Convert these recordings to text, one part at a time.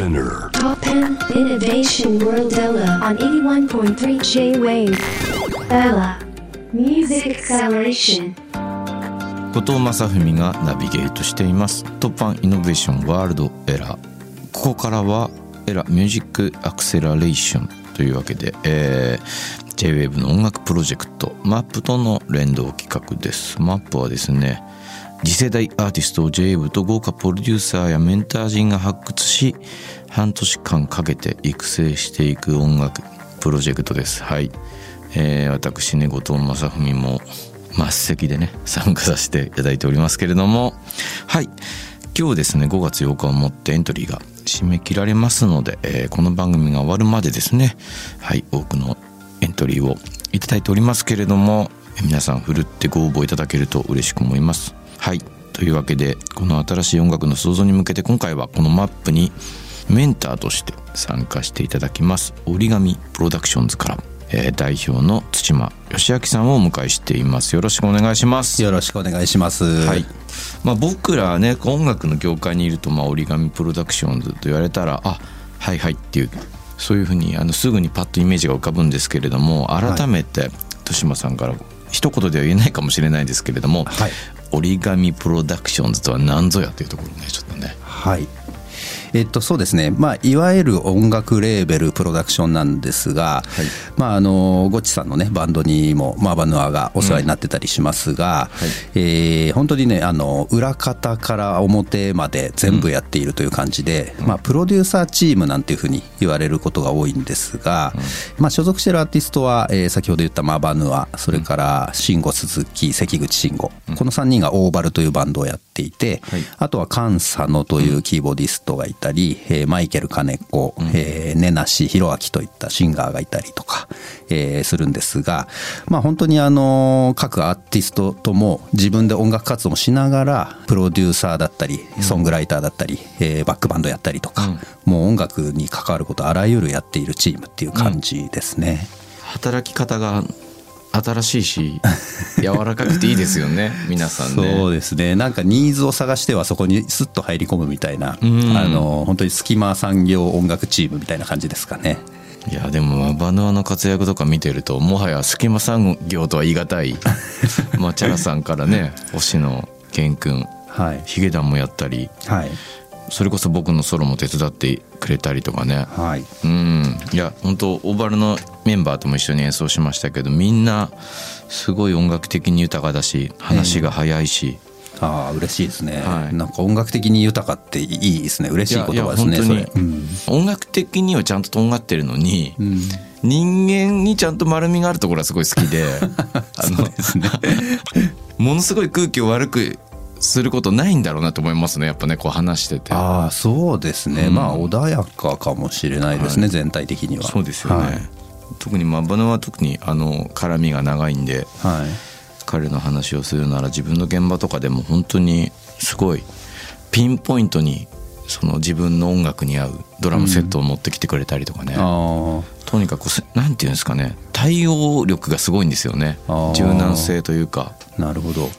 Spinner. Top 10 Innovation World Ella on 81.3 J-Wave. Ella Music Acceleration. 後藤正文がナビゲートしていますトップ1イノベーションワールドエラーここからはエラミュージックアクセラレーションというわけで、えー、J-WAVE の音楽プロジェクト MAP との連動企画です MAP はですね次世代アーティストを JAVE と豪華プロデューサーやメンター陣が発掘し半年間かけて育成していく音楽プロジェクトです。はい、えー、私ね後藤正文も末席でね参加させていただいておりますけれども。はい。今日ですね5月8日をもってエントリーが締め切られますので、えー、この番組が終わるまでですね。はい。多くのエントリーをいただいておりますけれども皆さんふるってご応募いただけると嬉しく思います。はい。というわけでこの新しい音楽の創造に向けて今回はこのマップにメンターとして参加していただきます折り紙プロダクションズからえー、代表の土間義明さんをお迎えしています。よろしくお願いします。よろしくお願いします。はい。まあ、僕らね音楽の業界にいると、まあ、折り紙プロダクションズと言われたらあはいはいっていうそういうふうにあのすぐにパッとイメージが浮かぶんですけれども改めて豊島さんから一言では言えないかもしれないですけれども、はい、折り紙プロダクションズとは何ぞやというところねちょっとね。はいえっと、そうですね、まあ、いわゆる音楽レーベルプロダクションなんですが、はい、まあ、あのゴッチさんの、ね、バンドにも、マーバヌアがお世話になってたりしますが、うん。はい、えー、本当にねあの裏方から表まで全部やっているという感じで、うん、まあ、プロデューサーチームなんていうふうに言われることが多いんですが、うん、まあ、所属しているアーティストは、えー、先ほど言ったマーバヌアそれから慎吾鈴木関口慎吾、この3人がオーバルというバンドをやっていて、はい、あとは菅佐野というキーボディストがいたり、えー、マイケル金子、うん、えー、根梨弘明といったシンガーがいたりとか、えー、するんですが、まあ、本当にあの各アーティストとも自分で音楽活動もしながらプロデューサーだったりソングライターだったり、えー、バックバンドやったりとか、うん、もう音楽に関わることあらゆるやっているチームっていう感じですね。働き方が新しいし 柔らかくていいですよね皆さんね。そうですね。なんかニーズを探してはそこにスッと入り込むみたいな、うん、あの本当に隙間産業音楽チームみたいな感じですかね。いやでもバヌアの活躍とか見てるともはや隙間産業とは言い難い。まあチャラさんからね星野源君、はい、ヒゲダンもやったり、はい、それこそ僕のソロも手伝ってくれたりとかね、はい、うん。いや本当オーバルのメンバーとも一緒に演奏しましたけどみんなすごい音楽的に豊かだし話が早いし、えー、ああ嬉しいですね、はい、なんか音楽的に豊かっていいですね嬉しい言葉ですねそれ、うん、音楽的にはちゃんととんがってるのに、うん、人間にちゃんと丸みがあるところはすごい好きで あの ものすごい空気を悪くすることないんだろうなと思いますね。やっぱねこう話してて。ああそうですね、うん、まあ穏やかかもしれないですね、はい、全体的には。そうですよね、はい、特にマバナは特にあの絡みが長いんで、はい、彼の話をするなら自分の現場とかでも本当にすごいピンポイントにその自分の音楽に合うドラムセットを持ってきてくれたりとかね、うん、とにかくなんていうんですかね対応力がすごいんですよね。柔軟性というか。なるほど、うん、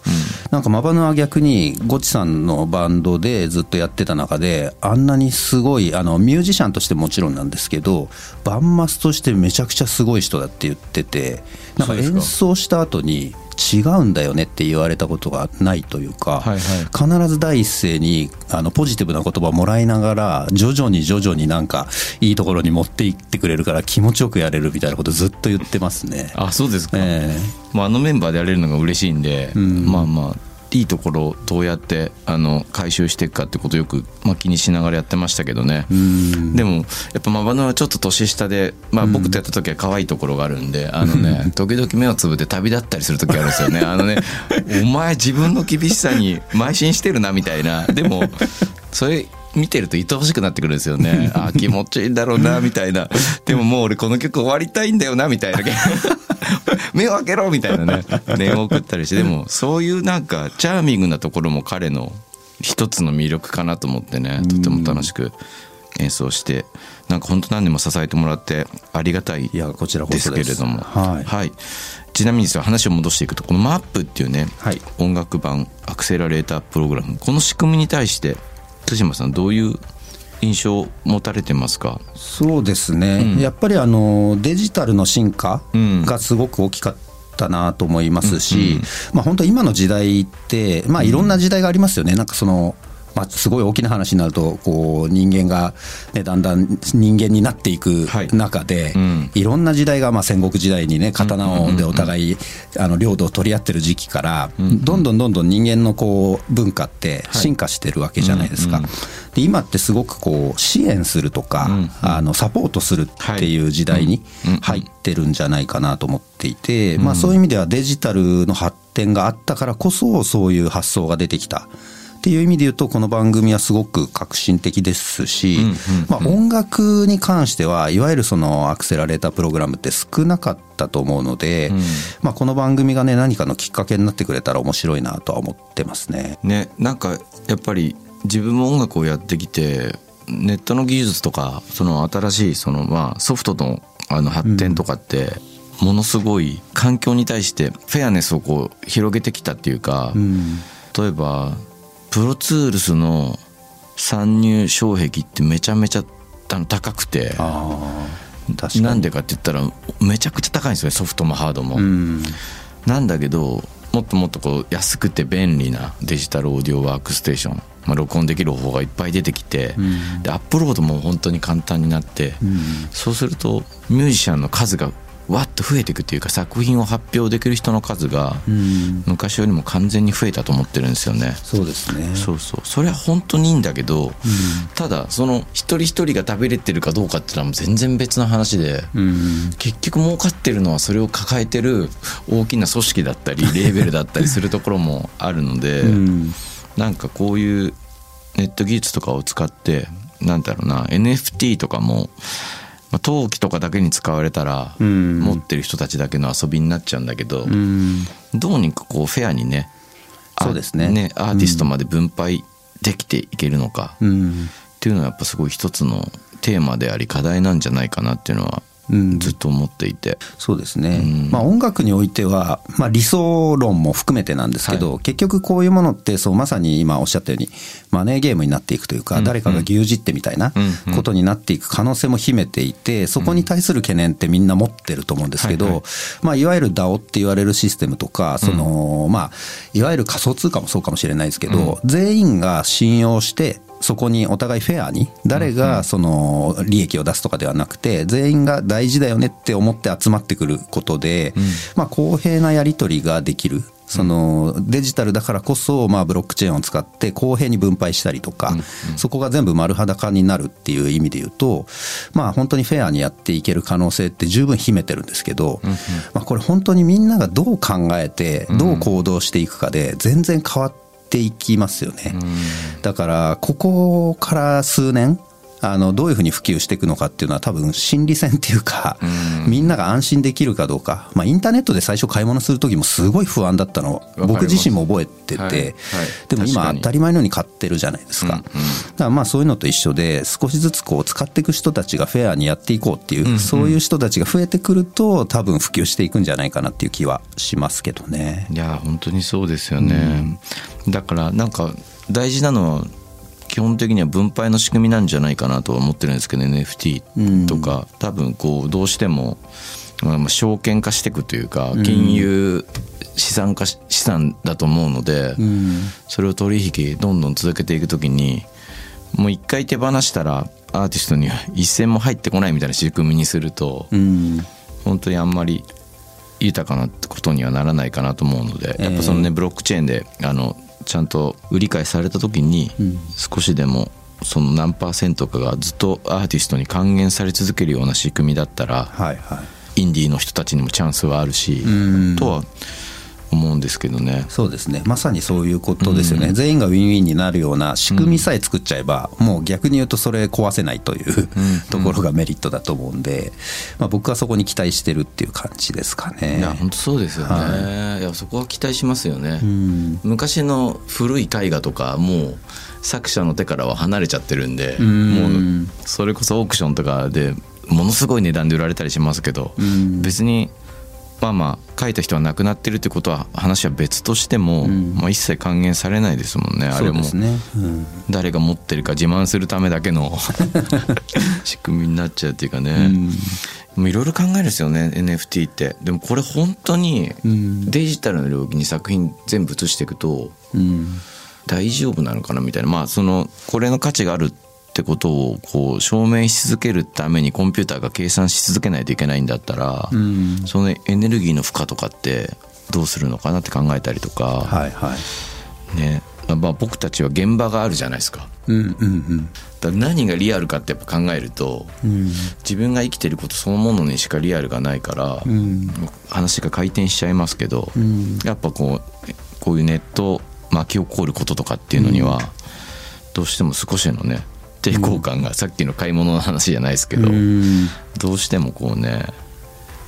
なんかマバヌは逆にゴチさんのバンドでずっとやってた中であんなにすごいあのミュージシャンとしてもちろんなんですけどバンマスとしてめちゃくちゃすごい人だって言っててなんか。演奏した後に違うんだよねって言われたことがないというか、はいはい、必ず第一声にあのポジティブな言葉をもらいながら徐々に徐々になんかいいところに持っていってくれるから気持ちよくやれるみたいなことずっと言ってますね。あそうですか、えーまあ、あのメンバーでやれるのが嬉しいんで、うん、まあまあいいところをどうやってあの回収していくかってことをよく、まあ、気にしながらやってましたけどね。でもやっぱマバヌはちょっと年下で、まあ、僕とやった時は可愛いところがあるんであのね 時々目をつぶって旅立ったりする時あるんですよね。あのね お前自分の厳しさに邁進してるなみたいな。でもそれ見てると愛おしくなってくるんですよね。あ気持ちいいんだろうなみたいな。でももう俺この曲終わりたいんだよなみたいな。目を開けろみたいなね。念を送ったりして。でもそういうなんかチャーミングなところも彼の一つの魅力かなと思ってね。とても楽しく演奏して。なんか本当何年も支えてもらってありがたいですけれどもはい、はい、ちなみに話を戻していくとこの MAP ってい。うね、はい、音楽版アクセラレータープログラムこの仕組みに対して対馬さんどういう印象持たれてますか？そうですね、やっぱりあのデジタルの進化がすごく大きかったなと思いますし、まあ、本当今の時代って、まあ、いろんな時代がありますよね、なんかそのまあ、すごい大きな話になるとこう人間が、ね、だんだん人間になっていくはい。中で、うん。いろんな時代が、まあ、戦国時代にね刀をでお互いあの領土を取り合ってる時期から、どんどんどんどん人間のこう文化って進化してるわけじゃないですか。うんうんで今ってすごくこう支援するとか、うんうんあのサポートするっていう時代にうんうん入ってるんじゃないかなと思っていて、まあ、そういう意味ではデジタルの発展があったからこそそういう発想が出てきた。っていう意味で言うとこの番組はすごく革新的ですし、うんうんうん。まあ、音楽に関してはいわゆるそのアクセラレータープログラムって少なかったと思うので、うん。まあ、この番組がね何かのきっかけになってくれたら面白いなとは思ってますね。ねなんかやっぱり自分も音楽をやってきてネットの技術とかその新しいそのまあソフトのあの発展とかって、ものすごい環境に対してフェアネスをこう広げてきたっていうか、うん。例えばプロツールスの参入障壁ってめちゃめちゃ高くて。なんでかって言ったらめちゃくちゃ高いんですよねソフトもハードも。うん。なんだけどもっともっとこう安くて便利なデジタルオーディオワークステーション、まあ、録音できる方法がいっぱい出てきて、ん。でアップロードも本当に簡単になって、そうするとミュージシャンの数がわっと増えていくっていうか作品を発表できる人の数がうん。昔よりも完全に増えたと思ってるんですよね。そうですね。そうそう。それは本当にいいんだけど、ただその一人一人が食べれてるかどうかっていうのはもう全然別の話で、うん。結局儲かってるのはそれを抱えてる大きな組織だったり レーベルだったりするところもあるので、うん。なんかこういうネット技術とかを使ってなんだろうな NFT とかも、まあ、陶器とかだけに使われたら、うん。持ってる人たちだけの遊びになっちゃうんだけど、うん。どうにかこうフェアにねあそうですね。アーティストまで分配できていけるのか、うん。っていうのはやっぱすごい一つのテーマであり課題なんじゃないかなっていうのはうんずっと思っていて。そうですね、うん。まあ、音楽においては、まあ、理想論も含めてなんですけど、は結局こういうものってそうまさに今おっしゃったようにマネーゲームになっていくというか、うん。誰かが牛耳ってみたいなうん。うん。ことになっていく可能性も秘めていてそこに対する懸念ってみんな持ってると思うんですけど、はいはい。まあ、いわゆる DAO って言われるシステムとかその、まあ、いわゆる仮想通貨もそうかもしれないですけど、全員が信用してそこにお互いフェアに誰がその利益を出すとかではなくて全員が大事だよねって思って集まってくることで、まあ、公平なやり取りができる。そのデジタルだからこそ、まあ、ブロックチェーンを使って公平に分配したりとか、そこが全部丸裸になるっていう意味で言うと、まあ、本当にフェアにやっていける可能性って十分秘めてるんですけど、まあ、これ本当にみんながどう考えてどう行動していくかで全然変わっていきますよね。だからここから数年あのどういうふうに普及していくのかっていうのは多分心理戦っていうか、みんなが安心できるかどうか、まあ、インターネットで最初買い物する時もすごい不安だったの。僕自身も覚えてて、はい。はい。でも今当たり前のように買ってるじゃないですか、だからまあそういうのと一緒で少しずつこう使っていく人たちがフェアにやっていこうっていう、そういう人たちが増えてくると多分普及していくんじゃないかなっていう気はしますけどね。いや本当にそうですよね、だからなんか大事なのは基本的には分配の仕組みなんじゃないかなとは思ってるんですけど NFT とか、多分こうどうしてもまあまあ証券化していくというか金融資産化し資産だと思うので、それを取引どんどん続けていくときにもう一回手放したらアーティストには一銭も入ってこないみたいな仕組みにすると、うん。本当にあんまり豊かなことにはならないかなと思うので、やっぱそのねブロックチェーンであのちゃんと売り買いされた時に、少しでもその何パーセントかがずっとアーティストに還元され続けるような仕組みだったら、はいはい。インディーの人たちにもチャンスはあるし、ん。とは思うんですけどね。そうですね。まさにそういうことですよね、全員がウィンウィンになるような仕組みさえ作っちゃえば、もう逆に言うとそれ壊せないという、ところがメリットだと思うんで、まあ、僕はそこに期待してるっていう感じですかね。いや本当そうですよね、い、やそこは期待しますよね、昔の古い絵画とかもう作者の手からは離れちゃってるんで、もうそれこそオークションとかでものすごい値段で売られたりしますけど、別にまあまあ書いた人は亡くなってるってことは話は別としても、うん。まあ、一切還元されないですもんねあれも。ね、うん。誰が持ってるか自慢するためだけの 仕組みになっちゃうっていうかね、うん。もういろいろ考えるんですよね NFT って。でもこれ本当にうん。デジタルの領域に作品全部移していくとうん。大丈夫なのかなみたいな。まあそのこれの価値があるってことをこう証明し続けるためにコンピューターが計算し続けないといけないんだったら、うん。そのエネルギーの負荷とかってどうするのかなって考えたりとか、はいはい。ね。まあ、僕たちは現場があるじゃないですか。うんうんだから何がリアルかってやっぱ考えるとうん。自分が生きてることそのものにしかリアルがないから、うん。話が回転しちゃいますけど、うん。やっぱこうこういうネット巻き起こることとかっていうのには、どうしても少しのね抵抗感が、さっきの買い物の話じゃないですけど、うん。どうしてもこうね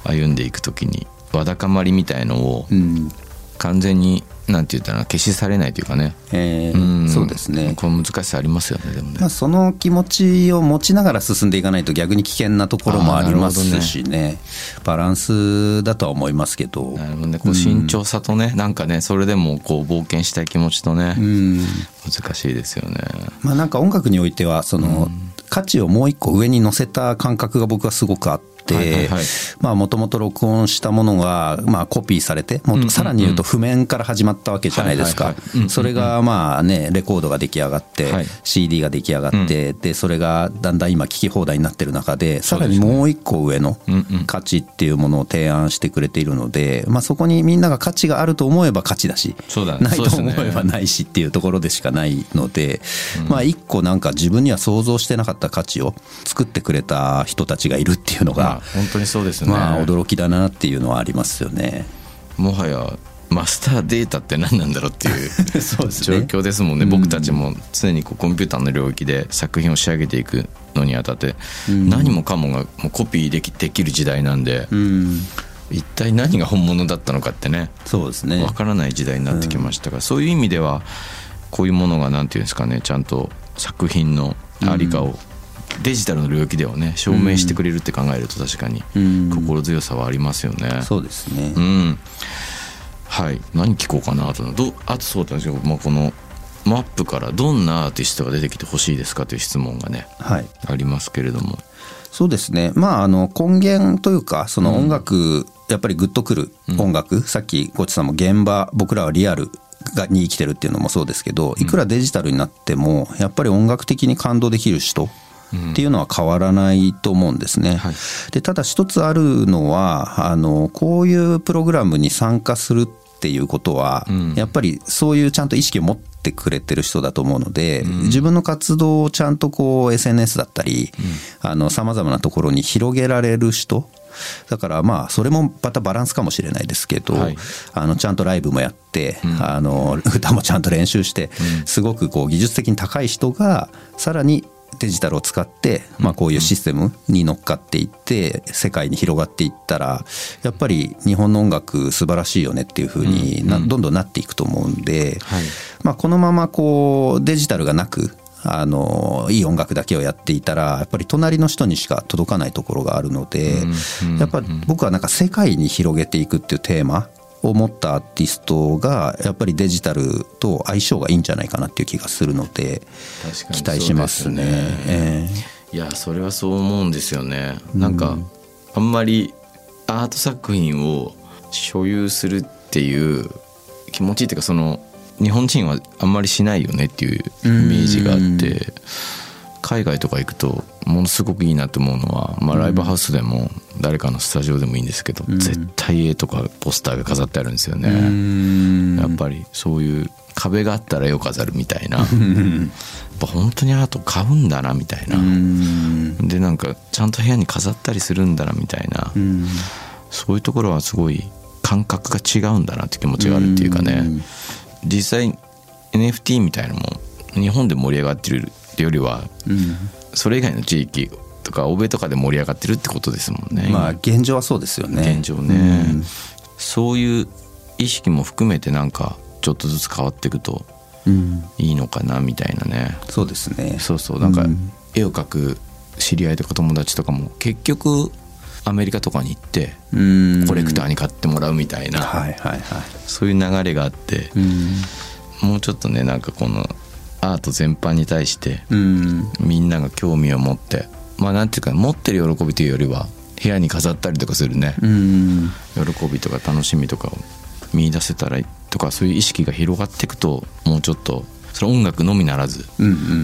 歩んでいく時にわだかまりみたいのをうん完全になんて言ったら消し去れないというかね、えーん。そうですね。この難しさありますよねでもね、まあ、その気持ちを持ちながら進んでいかないと逆に危険なところもありますしね。バランスだとは思いますけど。なるほどね。こう慎重さとね、なんかねそれでもこう冒険したい気持ちとね、うん。難しいですよね。まあなんか音楽においてはその価値をもう一個上に乗せた感覚が僕はすごくあってはいはいはい。まあもともと録音したものがまあコピーされてもっとさらに言うと譜面から始まったわけじゃないですか。それがまあねレコードが出来上がってはい。CD が出来上がってでそれがだんだん今聴き放題になってる中でさらにもう一個上のうんうん。価値っていうものを提案してくれているのでまあそこにみんなが価値があると思えば価値だしそうだね。ないと思えばないしっていうところでしかないので、まあ一個なんか自分には想像してなかった価値を作ってくれた人たちがいるっていうのまあが、本当にそうですね、まあ驚きだなっていうのはありますよね。もはやマスターデータって何なんだろうっていう そうです状況ですもんね。僕たちも常にこうコンピューターの領域で作品を仕上げていくのにあたって、何もかもがもうコピーできできる時代なんで、うん、一体何が本物だったのかってねそうですね。わ。からない時代になってきましたから、そういう意味ではこういうものが何ていうんですかねちゃんと作品のありかを、デジタルの領域ではね証明してくれるって考えると確かにうん心強さはありますよね。そうですねう。んはい何聞こうかなとどあとそうなんですよ、まあ、このマップからどんなアーティストが出てきてほしいですかという質問がねはい。ありますけれどもそうですね。まあ、あの、根源というか、その音楽、やっぱりグッとくる音楽、さっき、ゴチさんも現場、僕らはリアルがに生きてるっていうのもそうですけど、いくらデジタルになっても、やっぱり音楽的に感動できる人っていうのは変わらないと思うんですね。はい。で、ただ一つあるのは、あの、こういうプログラムに参加するっていうことは、ん。やっぱりそういうちゃんと意識を持ってくれてる人だと思うので、自分の活動をちゃんとこう SNS だったり、あの、様々なところに広げられる人。だからまあ、それもまたバランスかもしれないですけど、はい。あの、ちゃんとライブもやって、あの、歌もちゃんと練習して、すごくこう技術的に高い人が、さらにデジタルを使って、まあ、こういうシステムに乗っかっていって世界に広がっていったらやっぱり日本の音楽素晴らしいよねっていうふうになどんどんなっていくと思うんで、はい。まあ、このままこうデジタルがなくあのいい音楽だけをやっていたらやっぱり隣の人にしか届かないところがあるので、やっぱ僕はなんか世界に広げていくっていうテーマを持ったアーティストがやっぱりデジタルと相性がいいんじゃないかなっていう気がするので期待しますね。えいやそれはそう思うんですよね。なんか、あんまりアート作品を所有するっていう気持ちっていうかその日本人はあんまりしないよねっていうイメージがあって海外とか行くとものすごくいいなと思うのは、まあ、ライブハウスでも誰かのスタジオでもいいんですけど、絶対絵とかポスターが飾ってあるんですよね。やっぱりそういう壁があったら絵を飾るみたいな。やっぱ本当にアート買うんだなみたいな。うん。でなんかちゃんと部屋に飾ったりするんだなみたいな。うん。そういうところはすごい感覚が違うんだなって気持ちがあるっていうかね。実際 NFT みたいなのも日本で盛り上がってるってよりはうん。それ以外の地域とか欧米とかで盛り上がってるってことですもんね。まあ現状はそうですよね。現状ね、そういう意識も含めてなんかちょっとずつ変わっていくとうん。いいのかなみたいなね。そうですね。そうそう。なんかうん。絵を描く知り合いとか友達とかも結局アメリカとかに行ってうん。コレクターに買ってもらうみたいな、はいはいはい。そういう流れがあって、うん。もうちょっとねなんかこのアート全般に対してうん。みんなが興味を持ってまあなんていうか持ってる喜びというよりは部屋に飾ったりとかするね、うん。喜びとか楽しみとかを見出せたらとかそういう意識が広がっていくともうちょっとそれ音楽のみならず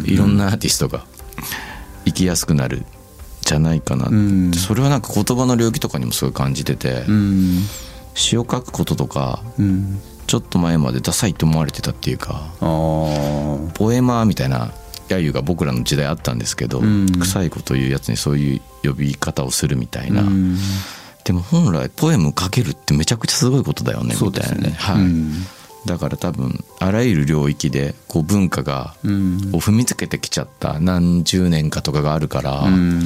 いろんなアーティストが生きやすくなるじゃないかなって、うん。それはなんか言葉の領域とかにもすごい感じてて、うん。詩を書くこととかうんちょっと前までダサいと思われてたっていうかポエマーみたいな揶揄が僕らの時代あったんですけど、うん。臭いこと言うやつにそういう呼び方をするみたいな、うん。でも本来ポエム書けるってめちゃくちゃすごいことだよね。みたいなね。はい。うん。だから多分あらゆる領域でこう文化がうん。を踏みつけてきちゃった何十年かとかがあるから、うん。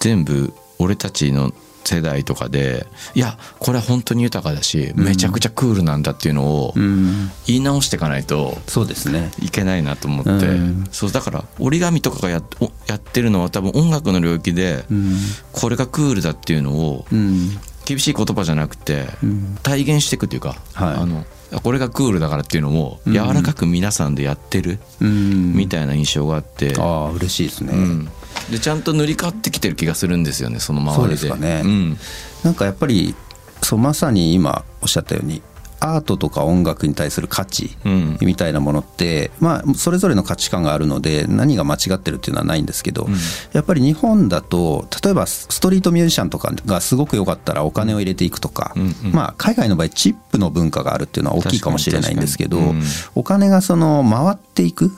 全部俺たちの世代とかでいやこれは本当に豊かだしめちゃくちゃクールなんだっていうのをうん。言い直していかないとそうですね。いけないなと思って、うん。そうだから折り紙とかがややってるのは多分音楽の領域でうん。これがクールだっていうのをうん。厳しい言葉じゃなくてうん。体現していくっていうか、はい。あのこれがクールだからっていうのをうん。柔らかく皆さんでやってるうん。みたいな印象があって、ああ嬉しいですね、うんでちゃんと塗り替わってきてる気がするんですよねその周りで。そうですかね。うん。なんかやっぱりそうまさに今おっしゃったようにアートとか音楽に対する価値うん。みたいなものって、まあ、それぞれの価値観があるので何が間違ってるっていうのはないんですけど、やっぱり日本だと例えばストリートミュージシャンとかがすごく良かったらお金を入れていくとか、うんうん。まあ、海外の場合チップの文化があるっていうのは大きいかもしれないんですけど、確かに。確かにお金がその回っていく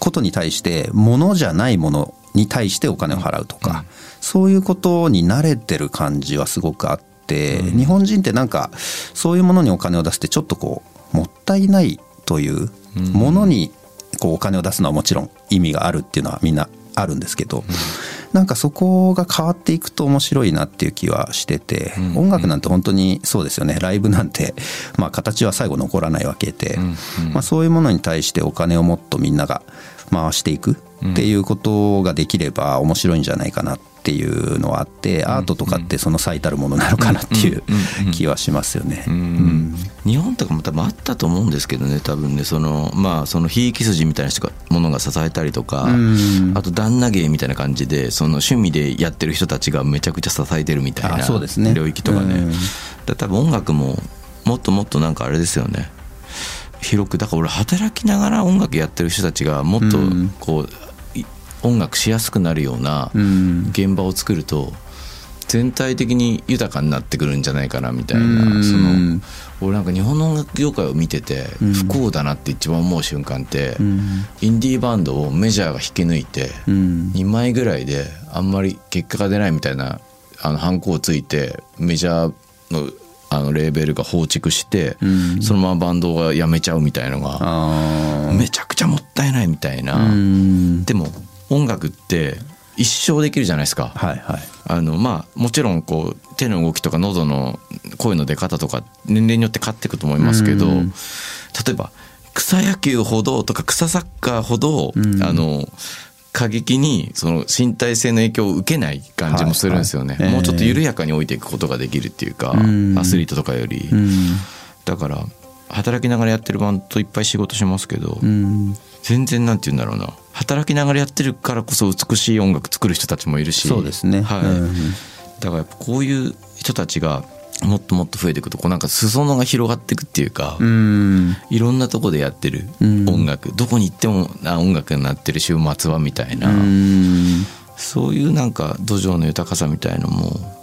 ことに対して物じゃないものに対してお金を払うとか、そういうことに慣れてる感じはすごくあって、日本人ってなんかそういうものにお金を出してちょっとこうもったいないというものにこうお金を出すのはもちろん意味があるっていうのはみんなあるんですけど、なんかそこが変わっていくと面白いなっていう気はしてて、うん。音楽なんて本当にそうですよね。ライブなんて、まあ、形は最後残らないわけで、うん。まあ、そういうものに対してお金をもっとみんなが回していくっていうことができれば面白いんじゃないかなっていうのはあってアートとかってその最たるものなのかなっていう気はしますよね。うん。日本とかも多分あったと思うんですけどね多分ね。そのまあそのひいき筋みたいな人がものが支えたりとか、うん。あと旦那芸みたいな感じでその趣味でやってる人たちがめちゃくちゃ支えてるみたいあなそうですね。領域とかね、うん。だ多分音楽ももっともっとなんかあれですよね。広くだから俺働きながら音楽やってる人たちがもっとうん。こう、い音楽しやすくなるようなうん。現場を作ると全体的に豊かになってくるんじゃないかなみたいな、うん。その俺なんか日本の音楽業界を見ててうん。不幸だなって一番思う瞬間って、うん。インディーバンドをメジャーが引き抜いてうん。2枚ぐらいであんまり結果が出ないみたいなあのハンコをついてメジャーのあのレーベルが放逐して、うん。そのままバンドが辞めちゃうみたいのがあめちゃくちゃもったいないみたいな、でも音楽って一生できるじゃないですか。はいはい。あのまあもちろんこう手の動きとか喉の声の出方とか年齢によって変わっていくと思いますけど、うん。例えば草野球ほどとか草サッカーほど、うん。あの過激にその身体性の影響を受けない感じもするんですよね、はいはい。もうちょっと緩やかに置いていくことができるっていうか、うん。アスリートとかより、うん。だから働きながらやってるバンドといっぱい仕事しますけど、うん。全然なんて言うんだろうな。働きながらやってるからこそ美しい音楽作る人たちもいるし。そうですね。はい。うんだからやっぱこういう人たちがもっともっと増えていくとこうなんか裾野が広がっていくっていうか、うん。いろんなとこでやってるうん。音楽、どこに行ってもあ音楽になってる週末はみたいな、うん。そういうなんか土壌の豊かさみたいのも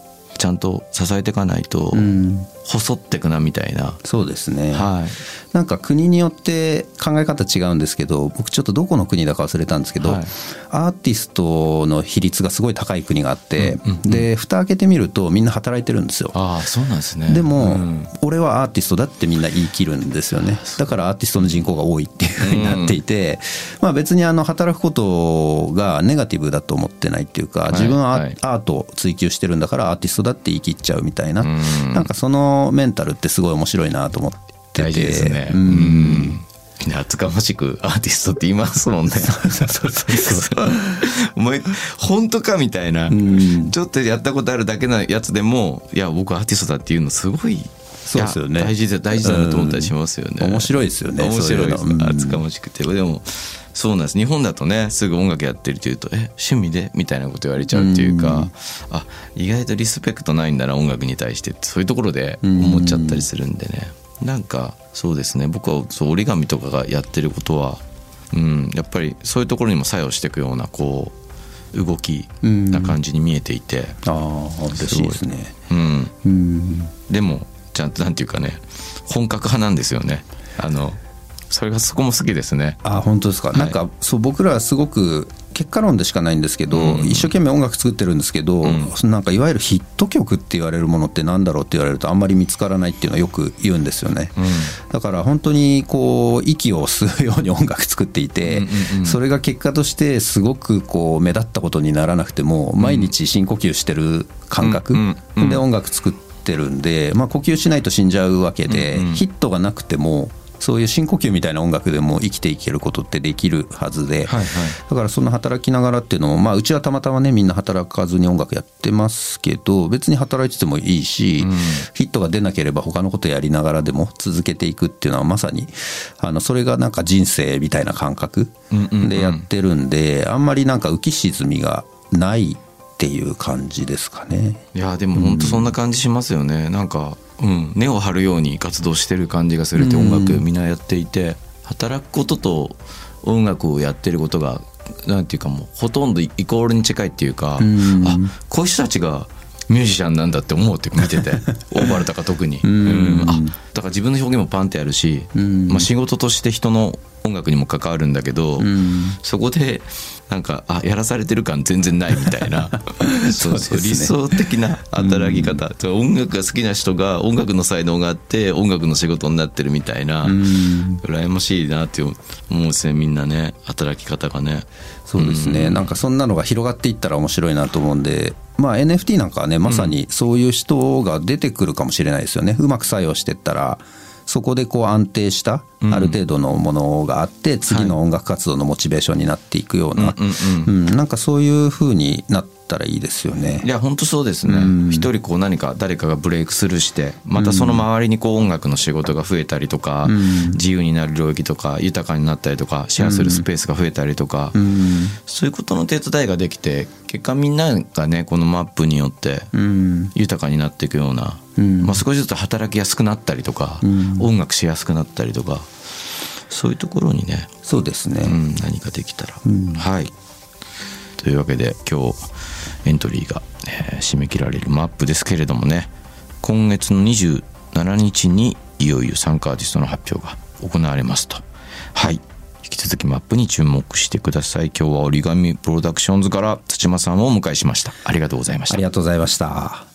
ちゃんと支えていかないとうん。細ってくなみたいな、そうですね、はい。なんか国によって考え方違うんですけど僕ちょっとどこの国だか忘れたんですけど、はい。アーティストの比率がすごい高い国があって、うんうんうん。で蓋開けてみるとみんな働いてるんですよ。ああそうなんですね。でも、うん。俺はアーティストだってみんな言い切るんですよね。だからアーティストの人口が多いっていうふうになっていて、まあ、別にあの働くことがネガティブだと思ってないっていうかい。自分はアートを追求してるんだからアーティストだって言い切っちゃうみたいな、うん。なんかそのメンタルってすごい面白いなと思ってて。大事ですね。ううん。んみん。な厚かましくアーティストって言いますもんね。お前、本当かみたいな、ん。ちょっとやったことあるだけのやつでも、いや、僕アーティストだっていうのすごい、そうですよね。大事だ、大事だなと思ったりしますよね。うん。面白いですよね面白いです。厚かましくて。でも、そうなんです。日本だとね、すぐ音楽やってるっていうと、え、趣味で？みたいなこと言われちゃうっていうか、あ、意外とリスペクトないんだな、音楽に対してって、そういうところで思っちゃったりするんでね。なんか、そうですね。僕はそう折り紙とかがやってることは、うん、やっぱりそういうところにも作用していくような、こう、動きな感じに見えていて、ああ嬉しいですねうん。うんでもちゃんとなんていうかね本格派なんですよねあのそれがそこも好きですね。あ本当ですか、い。なんかそう僕らはすごく結果論でしかないんですけど、うん。一生懸命音楽作ってるんですけど、ん。なんかいわゆるヒット曲って言われるものってなんだろうって言われるとあんまり見つからないっていうのはよく言うんですよね、だから本当にこう息を吸うように音楽作っていて、うんうんうん。それが結果としてすごくこう目立ったことにならなくても毎日深呼吸してる感覚うんうんうん。で音楽作ってるんで、まあ、呼吸しないと死んじゃうわけで、うんうん。ヒットがなくてもそういう深呼吸みたいな音楽でも生きていけることってできるはずで、はいはい。だからその働きながらっていうのも、まあ、うちはたまたまねみんな働かずに音楽やってますけど別に働いててもいいし、うん。ヒットが出なければ他のことやりながらでも続けていくっていうのはまさにあのそれがなんか人生みたいな感覚うんうんうん。でやってるんで、あんまりなんか浮き沈みがないっていう感じですかね。いやでも本当そんな感じしますよね、なんか、うん、根を張るように活動してる感じがするってうん音楽みんなやっていて働くことと音楽をやってることがなんていうかもうほとんどイコールに近いっていうか、ん。あこういう人たちがミュージシャンなんだって思うって見ててオーバルとか特に、ん。うん。あだから自分の表現もパンってやるし、ん。まあ、仕事として人の音楽にも関わるんだけど、ん。そこでなんかあやらされてる感全然ないみたいな。そうそう理想的な働き方、音楽が好きな人が音楽の才能があって音楽の仕事になってるみたいな、うん。羨ましいなって思うんですねみんなね。働き方がね。そうですね、なんかそんなのが広がっていったら面白いなと思うんで、まあ、NFT なんかはねまさにそういう人が出てくるかもしれないですよね、うまく作用していったら。そこでこう安定したある程度のものがあって、次の音楽活動のモチベーションになっていくような、うん。うん。なんかそういう風になったらいいですよね。い。や本当そうですね。一、人こう何か誰かがブレイクスルーしてまたその周りにこう音楽の仕事が増えたりとか、自由になる領域とか豊かになったりとかシェアするスペースが増えたりとか、うん。そういうことの手伝いができて結果みんながねこのマップによってうん。豊かになっていくような、うん。まあ、少しずつ働きやすくなったりとか、ん。音楽しやすくなったりとかそういうところにね、そうですね、うん、何かできたら、ん。はい。というわけで今日エントリーが、えー締め切られるマップですけれどもね今月の27日にいよいよ参加アーティストの発表が行われますと。はい。引き続きマップに注目してください。今日は折り紙プロダクションズから土間さんをお迎えしました。ありがとうございました。ありがとうございました。